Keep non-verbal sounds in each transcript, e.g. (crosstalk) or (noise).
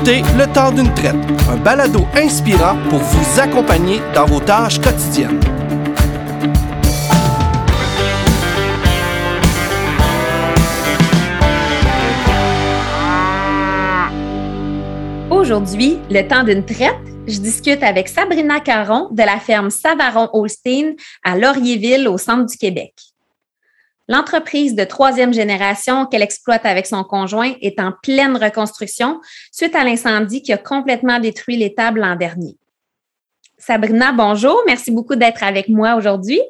écoutez Le temps d'une traite, un balado inspirant pour vous accompagner dans vos tâches quotidiennes. Aujourd'hui, le temps d'une traite, je discute avec Sabrina Caron de la ferme Savaron-Holstein à Laurierville, au centre du Québec. L'entreprise de troisième génération qu'elle exploite avec son conjoint est en pleine reconstruction suite à l'incendie qui a complètement détruit l'étable l'an dernier. Sabrina, bonjour. Merci beaucoup d'être avec moi aujourd'hui.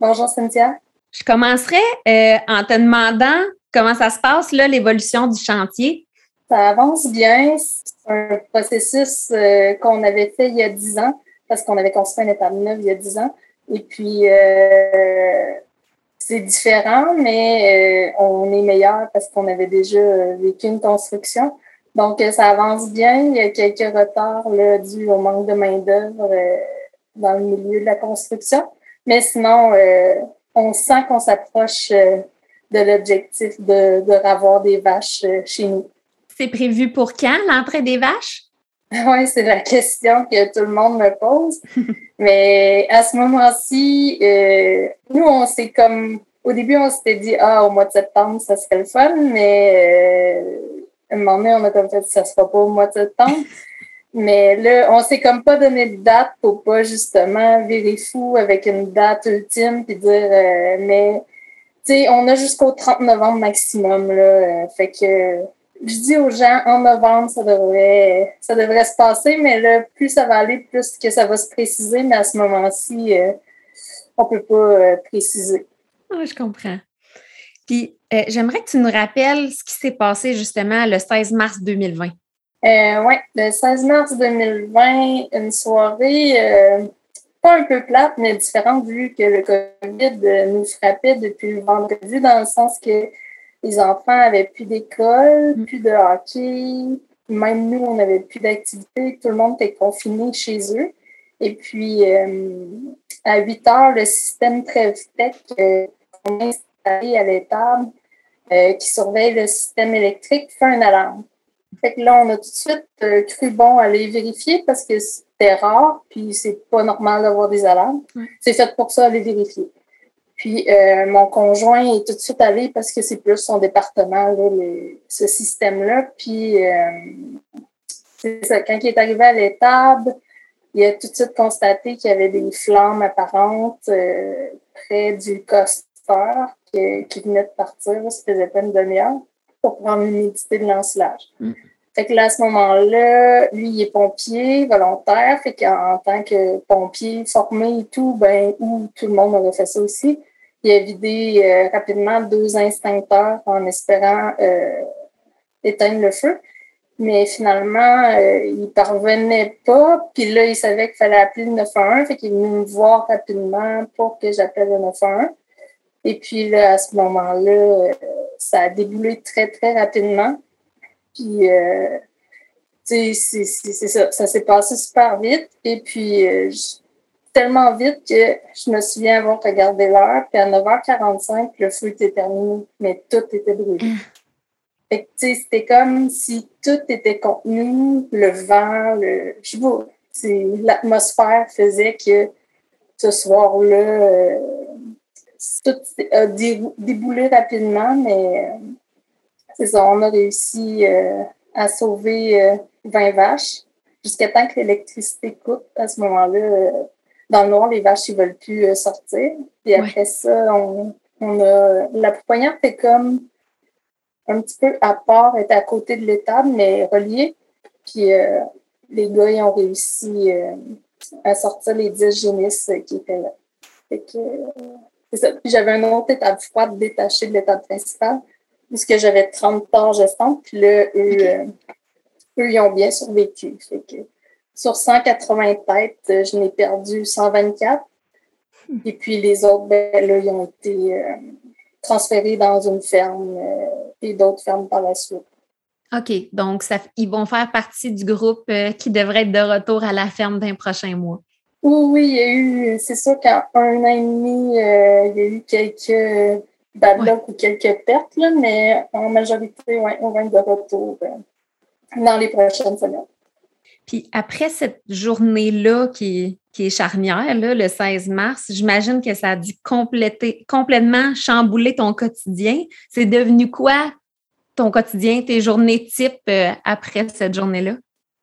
Bonjour, Cynthia. Je commencerai euh, en te demandant comment ça se passe, là, l'évolution du chantier. Ça avance bien. C'est un processus euh, qu'on avait fait il y a dix ans parce qu'on avait construit une étable neuve il y a dix ans. Et puis, euh, c'est différent, mais euh, on est meilleur parce qu'on avait déjà euh, vécu une construction. Donc, euh, ça avance bien. Il y a quelques retards là, dus au manque de main-d'œuvre dans le milieu de la construction. Mais sinon, on sent qu'on s'approche de l'objectif de, de revoir des vaches chez nous. C'est prévu pour quand, l'entrée des vaches? (laughs) Oui, c'est la question que tout le monde me pose. (laughs) Mais à ce moment-ci, euh, nous, on s'est comme. Au début, on s'était dit, ah, au mois de septembre, ça serait le fun, mais euh, à un moment donné, on a comme fait, ça sera pas au mois de septembre. (laughs) Mais là, on s'est comme pas donné de date pour pas justement virer fou avec une date ultime puis dire, euh, mais, tu sais, on a jusqu'au 30 novembre maximum, là. fait que je dis aux gens, en novembre, ça devrait, ça devrait se passer, mais là, plus ça va aller, plus que ça va se préciser, mais à ce moment-ci, euh, on ne peut pas euh, préciser. Ah, je comprends. Puis, euh, j'aimerais que tu nous rappelles ce qui s'est passé justement le 16 mars 2020. oui, le 16 mars 2020, une soirée pas un peu plate, mais différente vu que le COVID nous frappait depuis le vendredi, dans le sens que les enfants avaient plus d'école, mm. plus de hockey. Même nous, on n'avait plus d'activité. Tout le monde était confiné chez eux. Et puis, euh, à 8 heures, le système Trevtech euh, qu'on a installé à l'étable, euh, qui surveille le système électrique, fait un alarme. Fait que là, on a tout de suite cru bon aller vérifier parce que c'était rare, puis c'est pas normal d'avoir des alarmes. C'est fait pour ça, aller vérifier. Puis euh, mon conjoint est tout de suite allé parce que c'est plus son département, ce système-là. Puis euh, ça, quand il est arrivé à l'étable, il a tout de suite constaté qu'il y avait des flammes apparentes euh, près du costeur qui, qui, venait de partir. Ça faisait pas une demi-heure pour prendre l'humidité de l'ensilage. Mm. Fait que là, à ce moment-là, lui, il est pompier volontaire. Fait qu'en tant que pompier formé et tout, ben, où tout le monde aurait fait ça aussi, il a vidé euh, rapidement deux instincteurs en espérant euh, éteindre le feu. Mais finalement, euh, il parvenait pas. Puis là, il savait qu'il fallait appeler le 911. Fait qu'il est venu me voir rapidement pour que j'appelle le 911. Et puis là, à ce moment-là, ça a déboulé très, très rapidement. Puis, c'est ça. Ça s'est passé super vite. Et puis, tellement vite que je me souviens avoir regardé l'heure, puis à 9h45, le feu était terminé, mais tout était brûlé. Mm. Fait que, c'était comme si tout était contenu, le vent, le, je sais l'atmosphère faisait que ce soir-là, euh, tout a déboulé rapidement, mais euh, c'est ça, on a réussi euh, à sauver 20 vaches jusqu'à temps que l'électricité coupe. À ce moment-là, dans le noir, les vaches, ils veulent plus euh, sortir. Puis après ça, on, on, a. La pouponnière était comme un petit peu à part, était à côté de l'étable, mais reliée. Puis euh, les gars, ils ont réussi euh, à sortir les 10 génisses qui étaient là. Fait que, c'est ça. Puis j'avais un autre étable froide détachée de l'étable principale, puisque j'avais 30 torts gestantes. Puis là, eux, eux, ils ont bien survécu. Fait que, sur 180 têtes, euh, je n'ai perdu 124. Et puis les autres, ben, là, ils ont été euh, transférés dans une ferme euh, et d'autres fermes par la suite. OK. Donc, ça, ils vont faire partie du groupe qui devrait être de retour à la ferme d'un prochain mois. Oui, oui, il y a eu, c'est sûr qu'en un an et demi, il y a eu quelques bad ou quelques pertes, mais en majorité, ouais, on va être de retour dans les prochaines semaines. Puis après cette journée-là qui, qui, est charnière, là, le 16 mars, j'imagine que ça a dû compléter, complètement chambouler ton quotidien. C'est devenu quoi ton quotidien, tes journées type euh, après cette journée-là?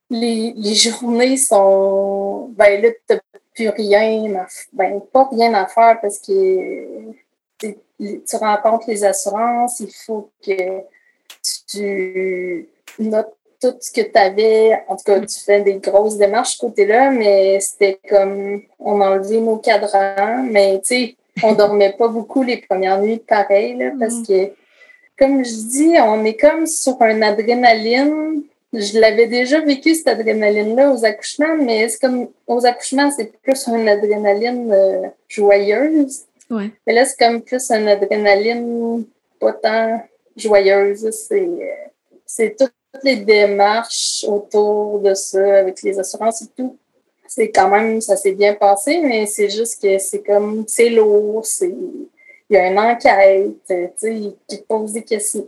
Les, les, journées sont. Ben là, tu plus rien à ben, pas rien à faire parce que tu rencontres les assurances, il faut que tu notes tout ce que tu avais. En tout cas, tu fais des grosses démarches côté-là, mais c'était comme on enlevait nos cadrans, mais tu sais, on dormait pas beaucoup les premières nuits pareil, là, parce mm. que, comme je dis, on est comme sur un adrénaline. Je l'avais déjà vécu, cette adrénaline-là, aux accouchements, mais c'est comme aux accouchements, c'est plus une adrénaline euh, joyeuse. Ouais. Mais là, c'est comme plus une adrénaline pas tant joyeuse. C'est, c'est toutes les démarches autour de ça avec les assurances et tout. C'est quand même, ça s'est bien passé, mais c'est juste que c'est comme, c'est lourd, c'est, il y a une enquête, tu sais, qui pose des questions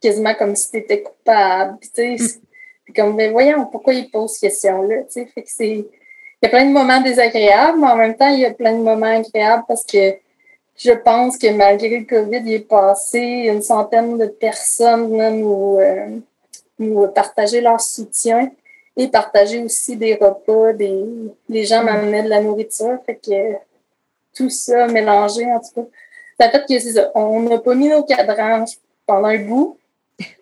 quasiment comme si tu étais coupable. Tu sais, mm. comme, mais voyons, pourquoi il pose ces questions-là, tu sais, fait que c'est, il y a plein de moments désagréables, mais en même temps, il y a plein de moments agréables parce que je pense que malgré le COVID, il est passé une centaine de personnes nous, euh, nous partager leur soutien et partager aussi des repas. Des, les gens m'amenaient de la nourriture. Fait que tout ça mélangé, en tout cas. Ça fait que c'est ça. On n'a pas mis nos cadrans pendant un bout,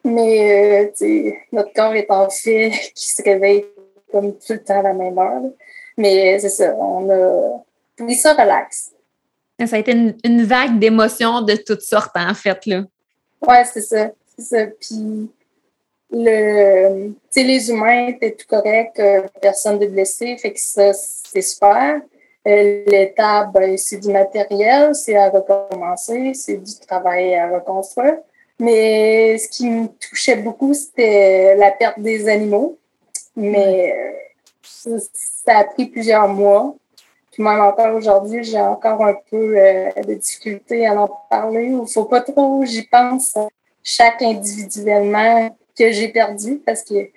mais euh, notre corps est en fait (laughs) qui se réveille comme tout le temps à la même heure. Mais c'est ça, on a pris ça relax. Ça a été une, vague d'émotions de toutes sortes, en fait. Là. Ouais, c'est ça. C'est ça. Puis, le, les humains étaient tout corrects, euh, personne de blessé, fait que ça, c'est super. Euh, L'état, ben, c'est du matériel, c'est à recommencer, c'est du travail à reconstruire. Mais ce qui me touchait beaucoup, c'était la perte des animaux. Mais euh, ça a pris plusieurs mois. Puis même encore aujourd'hui, j'ai encore un peu euh, de difficulté à en parler. Il faut pas trop, j'y pense, chaque individuellement que j'ai perdu parce qu'il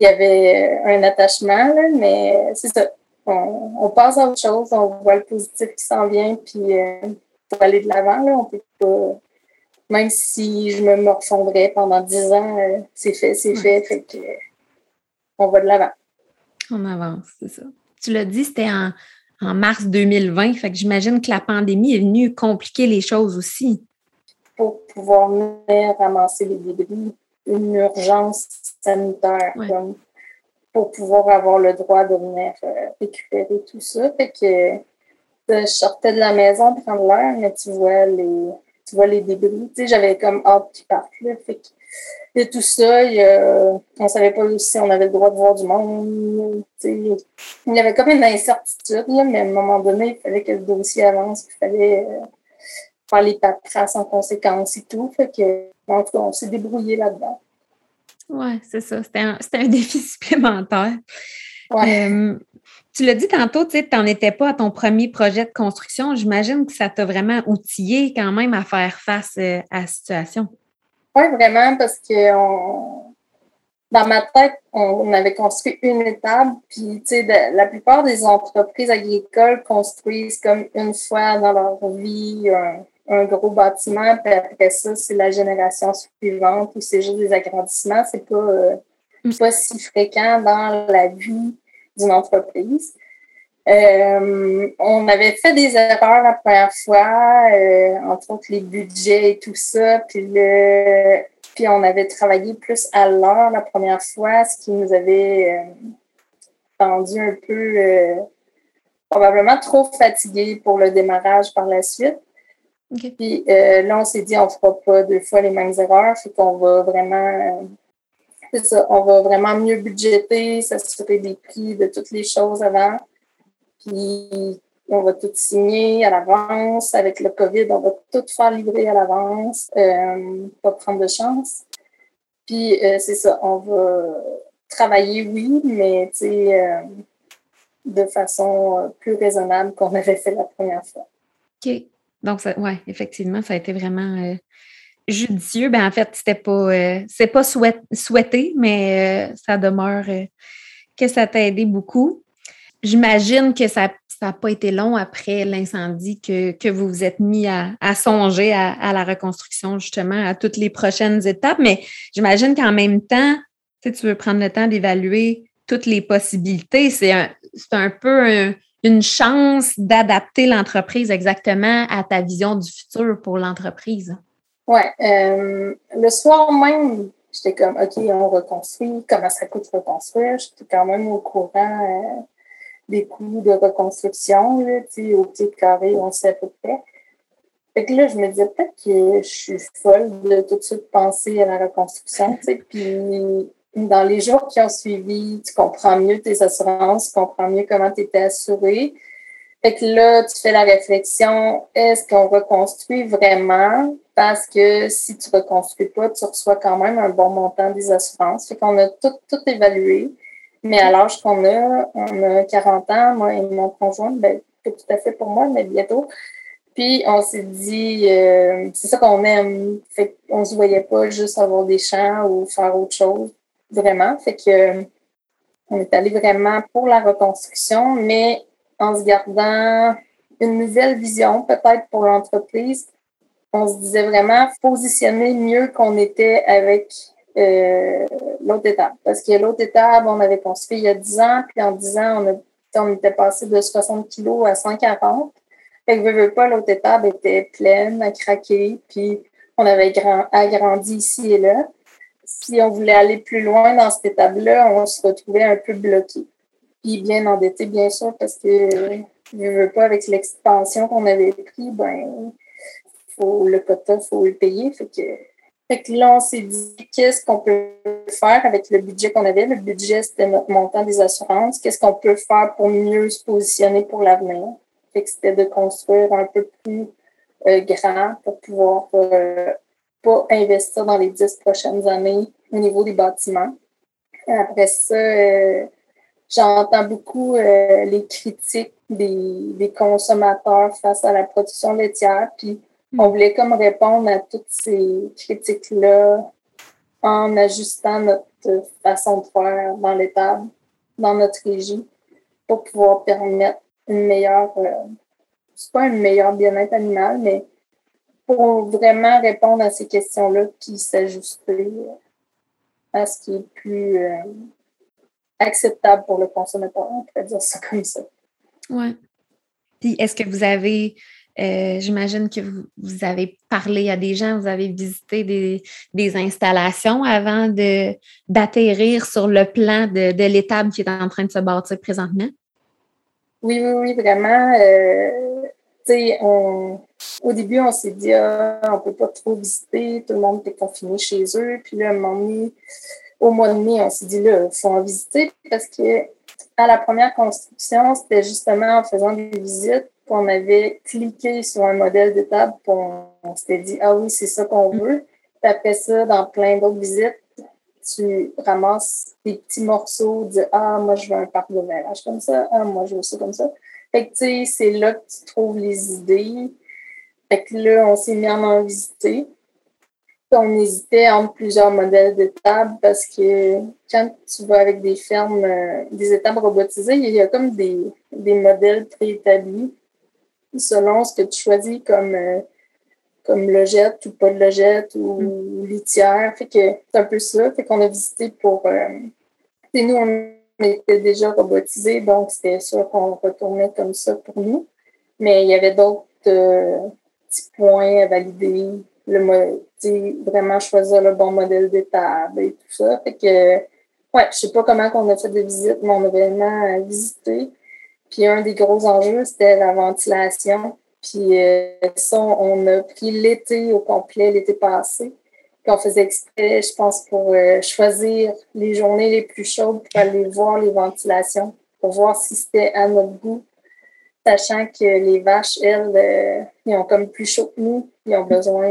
y avait un attachement, mais c'est ça. On, passe à autre chose, on voit le positif qui s'en vient, puis euh, pour aller de l'avant, on peut pas. Même si je me morfondrais pendant dix ans, euh, c'est fait, c'est fait, fait que on va de l'avant. On avance, c'est ça. Tu l'as dit, c'était en, mars 2020, fait que j'imagine que la pandémie est venue compliquer les choses aussi. Pour pouvoir venir ramasser les débris, une urgence sanitaire comme, pour pouvoir avoir le droit de venir euh, récupérer tout ça. Fait que je sortais de la maison prendre l'air, mais tu vois les tu vois les débris. Tu sais, j'avais comme hâte qu'ils partent. Là. Fait que et tout ça, il, on savait pas si on avait le droit de voir du monde. Il y avait comme une incertitude, mais à un moment donné, il fallait que le dossier avance, il fallait euh, faire les paperasses en conséquence et tout. Fait que, en tout cas, on s'est débrouillé là-dedans. Oui, c'est ça. C'était un, un, défi (laughs) supplémentaire. Ouais. Euh, tu l'as dit tantôt, tu n'en étais pas à ton premier projet de construction. J'imagine que ça t'a vraiment outillé quand même à faire face euh, à la situation. Oui, vraiment, parce que on, dans ma tête, on, avait construit une étape, puis tu sais, la plupart des entreprises agricoles construisent comme une fois dans leur vie un, gros bâtiment, puis après ça, c'est la génération suivante ou c'est juste des agrandissements. C'est pas, euh, pas si fréquent dans la vie d'une entreprise. Euh, on avait fait des erreurs la première fois, euh, entre autres les budgets et tout ça, puis puis on avait travaillé plus à l'heure la première fois, ce qui nous avait rendu un peu probablement trop fatigués pour le démarrage par la suite. Puis là, on s'est dit, on ne fera pas deux fois les mêmes erreurs, fait qu'on va vraiment c'est ça, on va vraiment mieux budgéter, s'assurer des prix de toutes les choses avant. Puis on va tout signer à l'avance. Avec le COVID, on va tout faire livrer à l'avance, euh, pas prendre de chance. Puis euh, c'est ça, on va travailler, oui, mais euh, de façon plus raisonnable qu'on (laughs) avait fait la première fois. OK. Donc, ouais, effectivement, ça a été vraiment judicieux. Ben, en fait, c'était pas, euh, c'est pas souhaité, mais euh, ça demeure euh, que ça t'a aidé beaucoup. J'imagine que ça n'a pas été long après l'incendie que, vous vous êtes mis à, songer à, la reconstruction, justement, à toutes les prochaines étapes. Mais j'imagine qu'en même temps, tu, tu veux prendre le temps d'évaluer toutes les possibilités. C'est un, un peu une chance d'adapter l'entreprise exactement à ta vision du futur pour l'entreprise. Oui. Euh, le soir même, j'étais comme, OK, on reconstruit. Comment ça coûte reconstruire? J'étais quand même au courant euh, des coûts de reconstruction. Là, au petit carré, on sait à peu près. Fait que là, je me disais peut-être que je suis folle de tout de suite penser à la reconstruction. Puis dans les jours qui ont suivi, tu comprends mieux tes assurances, tu comprends mieux comment tu étais assuré. Fait que là, tu fais la réflexion, est-ce qu'on reconstruit vraiment? Parce que si tu reconstruis pas, tu reçois quand même un bon montant des assurances. Fait qu'on a tout, tout évalué. Mais à l'âge qu'on a, on a 40 ans, moi et mon conjoint, ben, c'est tout à fait pour moi, mais bientôt. Puis on s'est dit, euh, c'est ça qu'on aime. Fait qu'on se voyait pas juste avoir des champs ou faire autre chose vraiment. Fait que on est allé vraiment pour la reconstruction, mais en se gardant une nouvelle vision peut-être pour l'entreprise. On se disait vraiment positionner mieux qu'on était avec euh, l'autre étape. Parce que l'autre étape, on avait construit il y a 10 ans, puis en 10 ans, on, a, on était passé de 60 kilos à 140. Fait que, pas, l'autre étape était pleine, à craquer, puis on avait grand, agrandi ici et là si on voulait aller plus loin dans cette étape-là, on se retrouvait un peu bloqué. Puis bien endetté, bien sûr, parce que je ne veux pas, avec l'expansion qu'on avait pris, ben, faut, le quota, il faut le payer. Fait que, fait que là, on s'est dit, qu'est-ce qu'on peut faire avec le budget qu'on avait? Le budget, c'était notre montant des assurances. Qu'est-ce qu'on peut faire pour mieux se positionner pour l'avenir? Fait que c'était de construire un peu plus euh, grand pour pouvoir euh, pas investir dans les dix prochaines années au niveau des bâtiments. Après ça, euh, j'entends beaucoup euh, les critiques des, des, consommateurs face à la production laitière. Puis on hmm. voulait comme répondre à toutes ces critiques-là en ajustant notre façon de faire dans l'étable, dans notre régie, pour pouvoir permettre une meilleure, euh, c'est pas un meilleur bien-être animal, mais pour vraiment répondre à ces questions-là qui s'ajuster à ce qui est plus euh, acceptable pour le consommateur, on pourrait dire ça comme ça. Oui. Puis est-ce que vous avez, euh, j'imagine que vous, avez parlé à des gens, vous avez visité des, installations avant d'atterrir sur le plan de, de l'étable qui est en train de se bâtir présentement? Oui, oui, oui, vraiment. Euh, au début, on s'est dit, ah, on peut pas trop visiter, tout le monde était confiné chez eux. Puis là, un moment donné, au mois de mai, on s'est dit, là, il faut en visiter parce que à la première construction, c'était justement en faisant des visites qu'on avait cliqué sur un modèle de table, on, s'était dit, ah oui, c'est ça qu'on veut. Puis après ça, dans plein d'autres visites, tu ramasses des petits morceaux de Ah, moi, je veux un parc de verrage comme ça. Ah, moi, je veux ça comme ça. Fait que, tu sais, c'est là que tu trouves les idées. Fait que là, on s'est mis à en visiter. On hésitait entre plusieurs modèles de tables parce que quand tu vas avec des fermes, euh, des étables robotisées, il y a comme des, des modèles préétablis selon ce que tu choisis comme, euh, comme logette ou pas de logette ou mm. litière. Fait que c'est un peu ça. Fait qu'on a visité pour. Euh, nous, on était déjà robotisé, donc c'était sûr qu'on retournait comme ça pour nous. Mais il y avait d'autres euh, petits points à valider, le vraiment choisir le bon modèle d'étable et tout ça. Fait que, ouais, je sais pas comment on a fait des visites, mais on a vraiment visité. Puis un des gros enjeux, c'était la ventilation. Puis euh, ça, on a pris l'été au complet, l'été passé on faisait exprès, je pense, pour euh, choisir les journées les plus chaudes pour aller voir les ventilations, pour voir si c'était à notre goût, sachant que les vaches, elles, euh, ils ont comme plus chaud que nous, ils ont besoin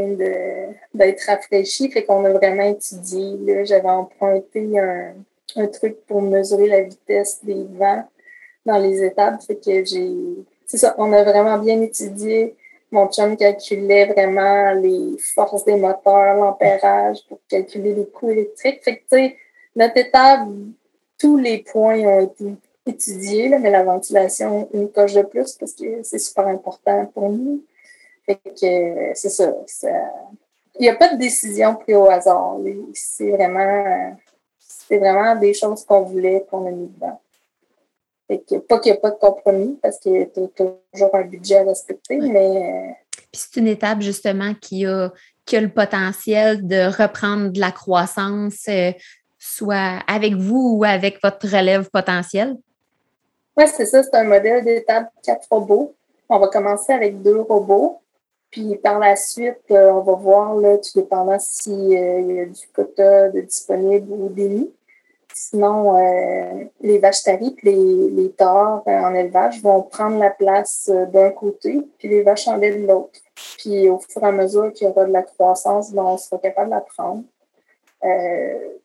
d'être rafraîchis. Fait qu'on a vraiment étudié. J'avais emprunté un, un, truc pour mesurer la vitesse des vents dans les étapes. Fait que j'ai. C'est ça, on a vraiment bien étudié mon chum calculait vraiment les forces des moteurs, l'ampérage pour calculer les coûts électriques. Fait que, tu sais, notre étable, tous les points ont été étudiés, mais la ventilation, une coche de plus parce que c'est super important pour nous. Fait que c'est ça, Il n'y a pas de décision prise au hasard. C'est vraiment, vraiment des choses qu'on voulait, qu'on a mis dedans. Fait que, pas qu'il n'y a pas de compromis parce qu'il y a toujours un budget à respecter, mais. Puis c'est une étape justement qui a, qui a le potentiel de reprendre de la croissance, euh, soit avec vous ou avec votre relève potentielle. Oui, c'est ça. C'est un modèle d'étape quatre robots. On va commencer avec deux robots. Puis par la suite, euh, on va voir, là, tout dépendant s'il euh, y a du quota de disponible ou démis. Sinon, euh, les vaches taries les, les torts euh, en élevage vont prendre la place euh, d'un côté, puis les vaches en lait de l'autre. Puis au fur et à mesure qu'il y aura de la croissance, ben, on sera capable de la prendre.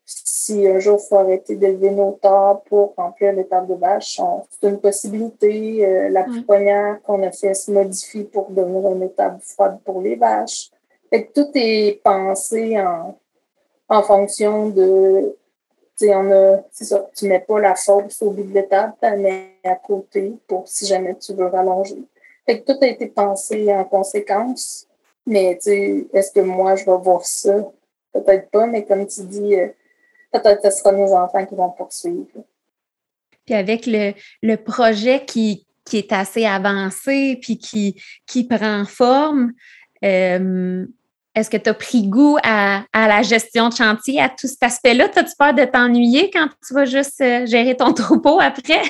si un jour il faut arrêter d'élever nos torts pour remplir les tables de vaches, c'est une possibilité. la première qu'on a fait se modifie pour devenir une étable froide pour les vaches. Fait que tout est pensé en, en fonction de on a, c'est ça, tu mets pas la sauce au bout de l'étape, tu la mets à côté pour si jamais tu veux rallonger. Fait que tout a été pensé en conséquence. Mais est-ce que moi je vais voir ça? Peut-être pas, mais comme tu dis, euh, peut-être que ce sera nos enfants qui vont poursuivre. Puis avec le, le projet qui, qui est assez avancé puis qui, qui prend forme, euh, est-ce que tu as pris goût à, la gestion de chantier, à tout cet aspect-là? As-tu peur de t'ennuyer quand tu vas juste euh, gérer ton (laughs) troupeau après?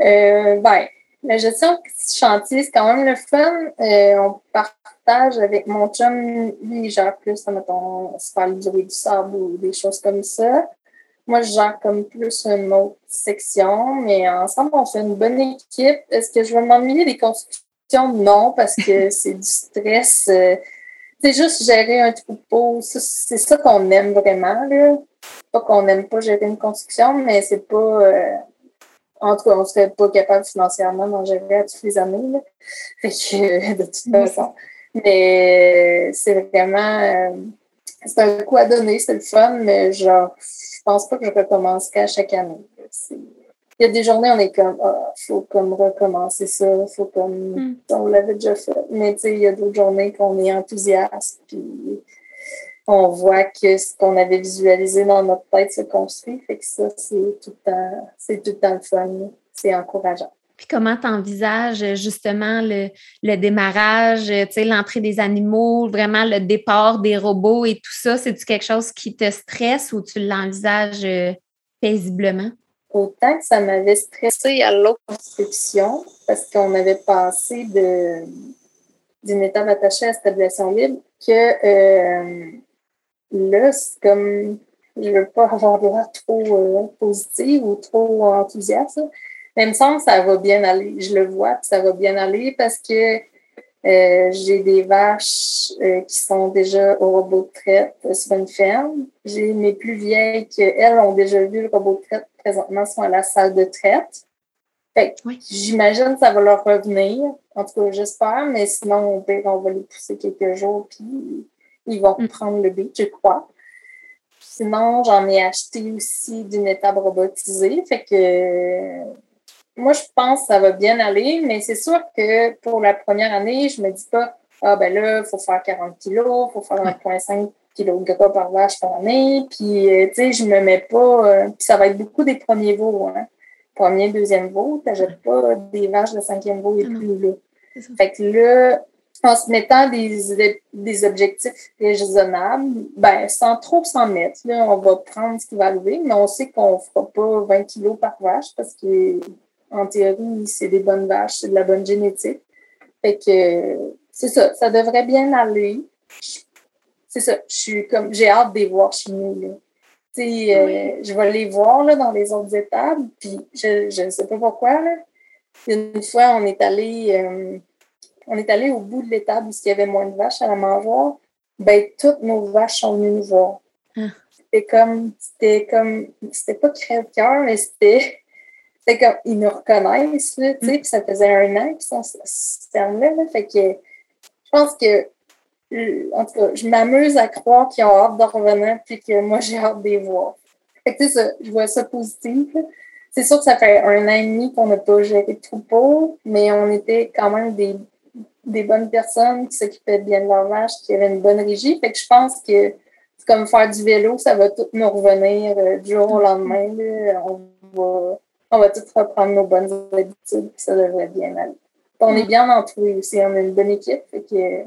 euh, ben, la gestion de chantier, c'est quand même le fun. Euh, on partage avec mon chum, lui, il gère plus, mettons, se faire du sable ou des choses comme ça. Moi, je gère comme plus une autre section, mais ensemble, on fait une bonne équipe. Est-ce que je vais m'ennuyer des constructions? Non, parce que (laughs) c'est du stress. Euh, c'est juste gérer un troupeau. C'est ça qu'on aime vraiment. Là. Pas qu'on n'aime pas gérer une construction, mais c'est pas. Euh, en tout cas, on serait pas capable financièrement d'en gérer à toutes les années. Là. Fait que, (laughs) de toute façon. Mais c'est vraiment. Euh, c'est un coup à donner, c'est le fun, mais genre, je pense pas que je recommencerai à chaque année il y a des journées, on est comme, ah, faut comme recommencer ça, faut comme, hmm. on l'avait déjà fait. Mais tu sais, il y a d'autres journées qu'on est enthousiaste, puis on voit que ce qu'on avait visualisé dans notre tête se construit. Fait que ça, c'est tout le temps, c'est tout le temps le fun. C'est encourageant. Puis comment tu envisages justement le, le démarrage, tu sais, l'entrée des animaux, vraiment le départ des robots et tout ça? C'est-tu quelque chose qui te stresse ou tu l'envisages euh, paisiblement? Autant que ça m'avait stressé à l'autre parce qu'on avait passé de, d'une étape attachée à stabilisation libre que euh, là, c'est comme je veux pas avoir l'air trop euh, positive ou trop enthousiaste. Mais il me semble que ça va bien aller. Je le vois, que ça va bien aller parce que euh, j'ai des vaches euh, qui sont déjà au robot de traite sur une ferme. J'ai mes plus vieilles qui, elles, ont déjà vu le robot de traite présentement, sont à la salle de traite. Fait j'imagine que ça va leur revenir. En tout cas, j'espère, mais sinon, on, on va les pousser quelques jours, puis ils vont mm. prendre le beat, je crois. Sinon, j'en ai acheté aussi d'une étape robotisée. Fait que moi, je pense que ça va bien aller, mais c'est sûr que pour la première année, je me dis pas, ah ben là, il faut faire 40 kilos, il faut faire 1,5 kg de gras par vache par année, puis euh, tu sais, je me mets pas, euh, puis ça va être beaucoup des premiers veaux, hein. Premier, deuxième veau, t'achètes pas des vaches de cinquième veau et ah plus là. Fait que là, en se mettant des, des objectifs raisonnables, ben, sans trop s'en mettre, là, on va prendre ce qui va arriver, mais on sait qu'on fera pas 20 kilos par vache parce que en théorie, c'est des bonnes vaches, c'est de la bonne génétique. Fait que c'est ça, ça devrait bien aller. C'est ça, je suis comme j'ai hâte de les voir chez nous. Là. Euh, je vais les voir là, dans les autres étables, puis je ne sais pas pourquoi. Là. Une fois, on est allé euh, on est allé au bout de l'étable où il y avait moins de vaches à la mangeoire. Ben, toutes nos vaches sont venues nous voir. Ah. C'était comme, c'était comme, c'était pas crève-cœur, mais c'était, comme, ils nous reconnaissent, tu sais, mm. puis ça faisait un an qu'ils sont là, fait que pense que, en tout cas, je m'amuse à croire qu'ils ont hâte de revenir puis que moi, j'ai hâte de les voir. Fait que, ça, je vois ça positif. C'est sûr que ça fait un an et demi qu'on n'a pas géré de troupeau, mais on était quand même des, des bonnes personnes qui s'occupaient bien de leur vache, qui avaient une bonne régie. Fait que je pense que c'est comme faire du vélo, ça va tout nous revenir euh, du jour au lendemain. On va on va tous reprendre nos bonnes habitudes, puis ça devrait bien aller. On est bien entouré aussi, on a une bonne équipe, fait que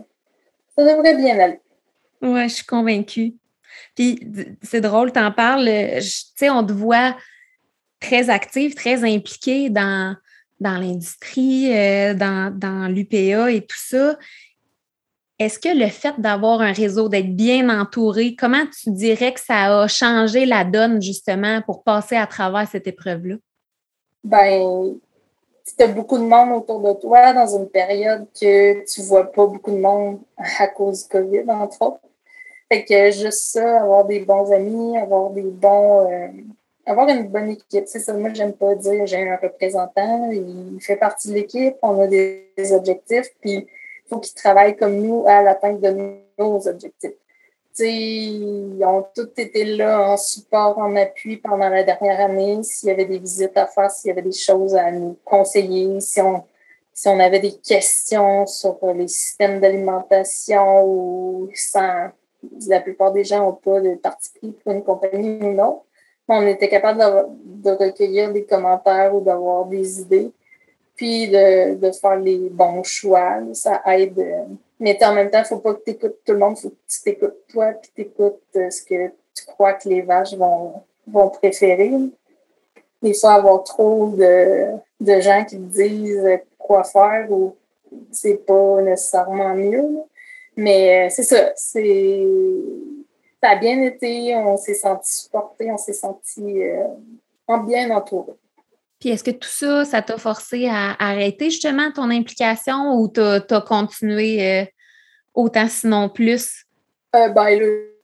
ça devrait bien aller. Oui, je suis convaincue. Puis c'est drôle, t'en parles, tu sais, on te voit très active, très impliquée dans, dans l'industrie, euh, dans, dans l'UPA et tout ça. Est-ce que le fait d'avoir un réseau, d'être bien entouré, comment tu dirais que ça a changé la donne justement pour passer à travers cette épreuve-là? ben, tu as beaucoup de monde autour de toi dans une période que tu vois pas beaucoup de monde (laughs) à cause du COVID, entre autres. Fait que juste ça, avoir des bons amis, avoir des bons. Euh, avoir une bonne équipe. C'est ça, moi, j'aime pas dire j'ai un représentant, il fait partie de l'équipe, on a des, objectifs, puis il faut qu'il travaille comme nous à l'atteinte de nos objectifs ils ont tous été là en support, en appui pendant la dernière année. S'il y avait des visites à faire, s'il y avait des choses à nous conseiller, si on, si on avait des questions sur les systèmes d'alimentation ou sans. La plupart des gens n'ont pas de parti pris pour une compagnie ou non. On était capable de, de recueillir des commentaires ou d'avoir des idées, puis de, de, faire les bons choix. Ça aide mais en même temps, faut pas que tu écoutes tout le monde, faut que tu t'écoutes toi, puis tu écoutes euh, ce que tu crois que les vaches vont, vont préférer. Il faut avoir trop de, de gens qui te disent quoi faire ou c'est pas nécessairement mieux. Mais euh, c'est ça, c'est ça a bien été, on s'est senti supporté, on s'est senti euh, bien entouré. Puis est-ce que tout ça, ça t'a forcé à arrêter justement ton implication ou tu as, continué euh, autant sinon plus? Euh, ben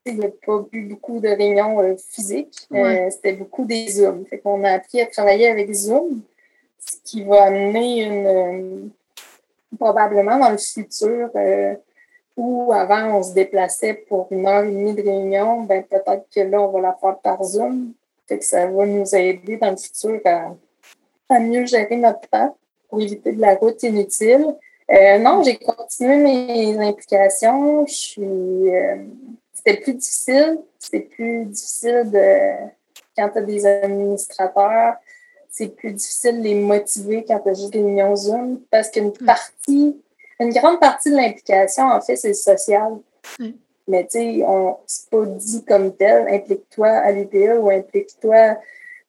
il n'y a pas eu beaucoup de réunions euh, physiques. C'était beaucoup des Zooms. Fait qu'on a appris à travailler avec Zoom, ce qui va amener une probablement dans le futur où avant on se déplaçait pour une heure et demie de réunion, ben peut-être que là, on va la faire par Zoom. Fait que ça va nous aider dans le futur à à mieux gérer notre temps pour éviter de la route inutile. Euh, non, j'ai continué mes implications. Je suis. Euh, c'était plus difficile. C'est plus difficile de quand tu as des administrateurs. C'est plus difficile de les motiver quand tu as juste des millions Zoom parce qu'une partie, une grande partie de l'implication, en fait, c'est social. Mais tu sais, c'est pas dit comme tel, implique-toi à l'UPA ou implique-toi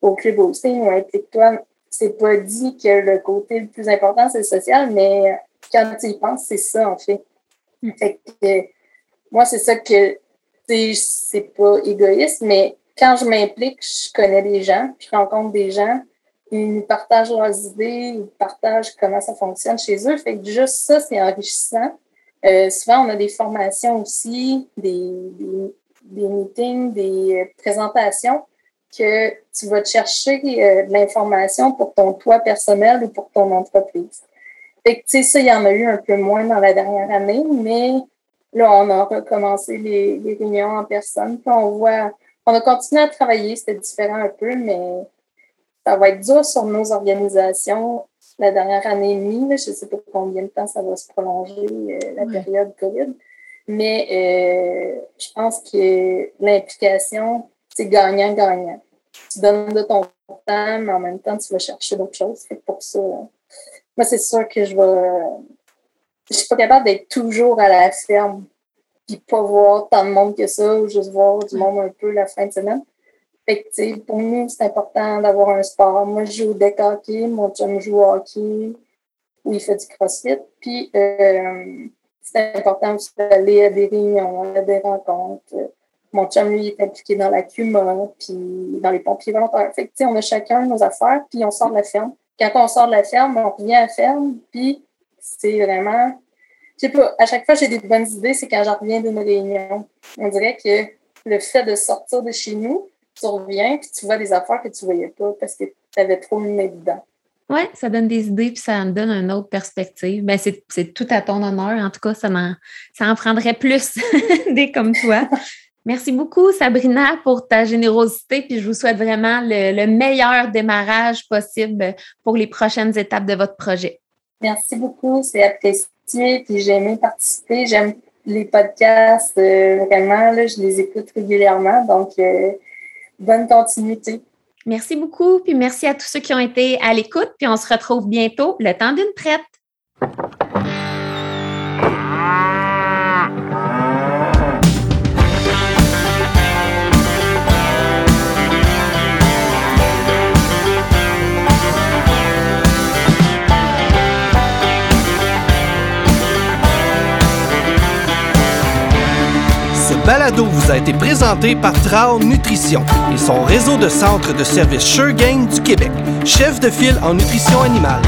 au Club Hosting ou implique-toi c'est pas dit que le côté le plus important, c'est le social, mais quand tu y penses, c'est ça, en fait. Hmm. Fait que, moi, c'est ça que, c'est pas égoïste, mais quand je m'implique, je connais des gens, je rencontre des gens, ils nous partagent leurs idées, ils partagent comment ça fonctionne chez eux. Fait que juste ça, c'est enrichissant. Euh, souvent, on a des formations aussi, des, des, des meetings, des présentations que tu vas te chercher euh, de l'information pour ton toi personnel ou pour ton entreprise. Fait que, tu sais, ça, il y en a eu un peu moins dans la dernière année, mais là, on a recommencé les, les réunions en personne. Puis on voit, on a continué à travailler, c'était différent un peu, mais ça va être dur sur nos organisations la dernière année et demie. je ne sais pas combien de temps ça va se prolonger, euh, la période COVID. Mais euh, je pense que l'implication, c'est gagnant-gagnant. Tu donnes de ton temps, mais en même temps, tu vas chercher d'autres choses. pour ça, moi, c'est sûr que je vais. Je suis pas capable d'être toujours à la ferme puis pas voir tant de monde que ça ou juste voir du monde un peu la fin de semaine. Fait que, pour nous, c'est important d'avoir un sport. Moi, je joue au deck hockey, mon chum joue au hockey, où il fait du crossfit. Puis, euh, c'est important aussi d'aller à des réunions, à des rencontres. Mon chum, lui, est impliqué dans la CUMA, puis dans les pompiers volontaires. Fait que, on a chacun nos affaires, puis on sort de la ferme. Quand on sort de la ferme, on revient à la ferme, puis c'est vraiment... Je sais pas, à chaque fois, j'ai des bonnes idées, c'est quand j'en reviens d'une réunion. On dirait que le fait de sortir de chez nous, tu reviens, puis tu vois des affaires que tu voyais pas parce que tu avais trop mis dedans. Oui, ça donne des idées puis ça me donne une autre perspective. Ben, c'est tout à ton honneur. En tout cas, ça en, en prendrait plus (laughs) des comme toi. Merci beaucoup, Sabrina, pour ta générosité. Puis je vous souhaite vraiment le, meilleur démarrage possible pour les prochaines étapes de votre projet. Merci beaucoup, c'est apprécié. Puis j'ai aimé participer. J'aime les podcasts, euh, vraiment, là, je les écoute régulièrement. Donc, euh, bonne continuité. Merci beaucoup, puis merci à tous ceux qui ont été à l'écoute, puis on se retrouve bientôt, le temps d'une traite. Balado vous a été présenté par Trao Nutrition et son réseau de centres de services Sure du Québec, chef de file en nutrition animale.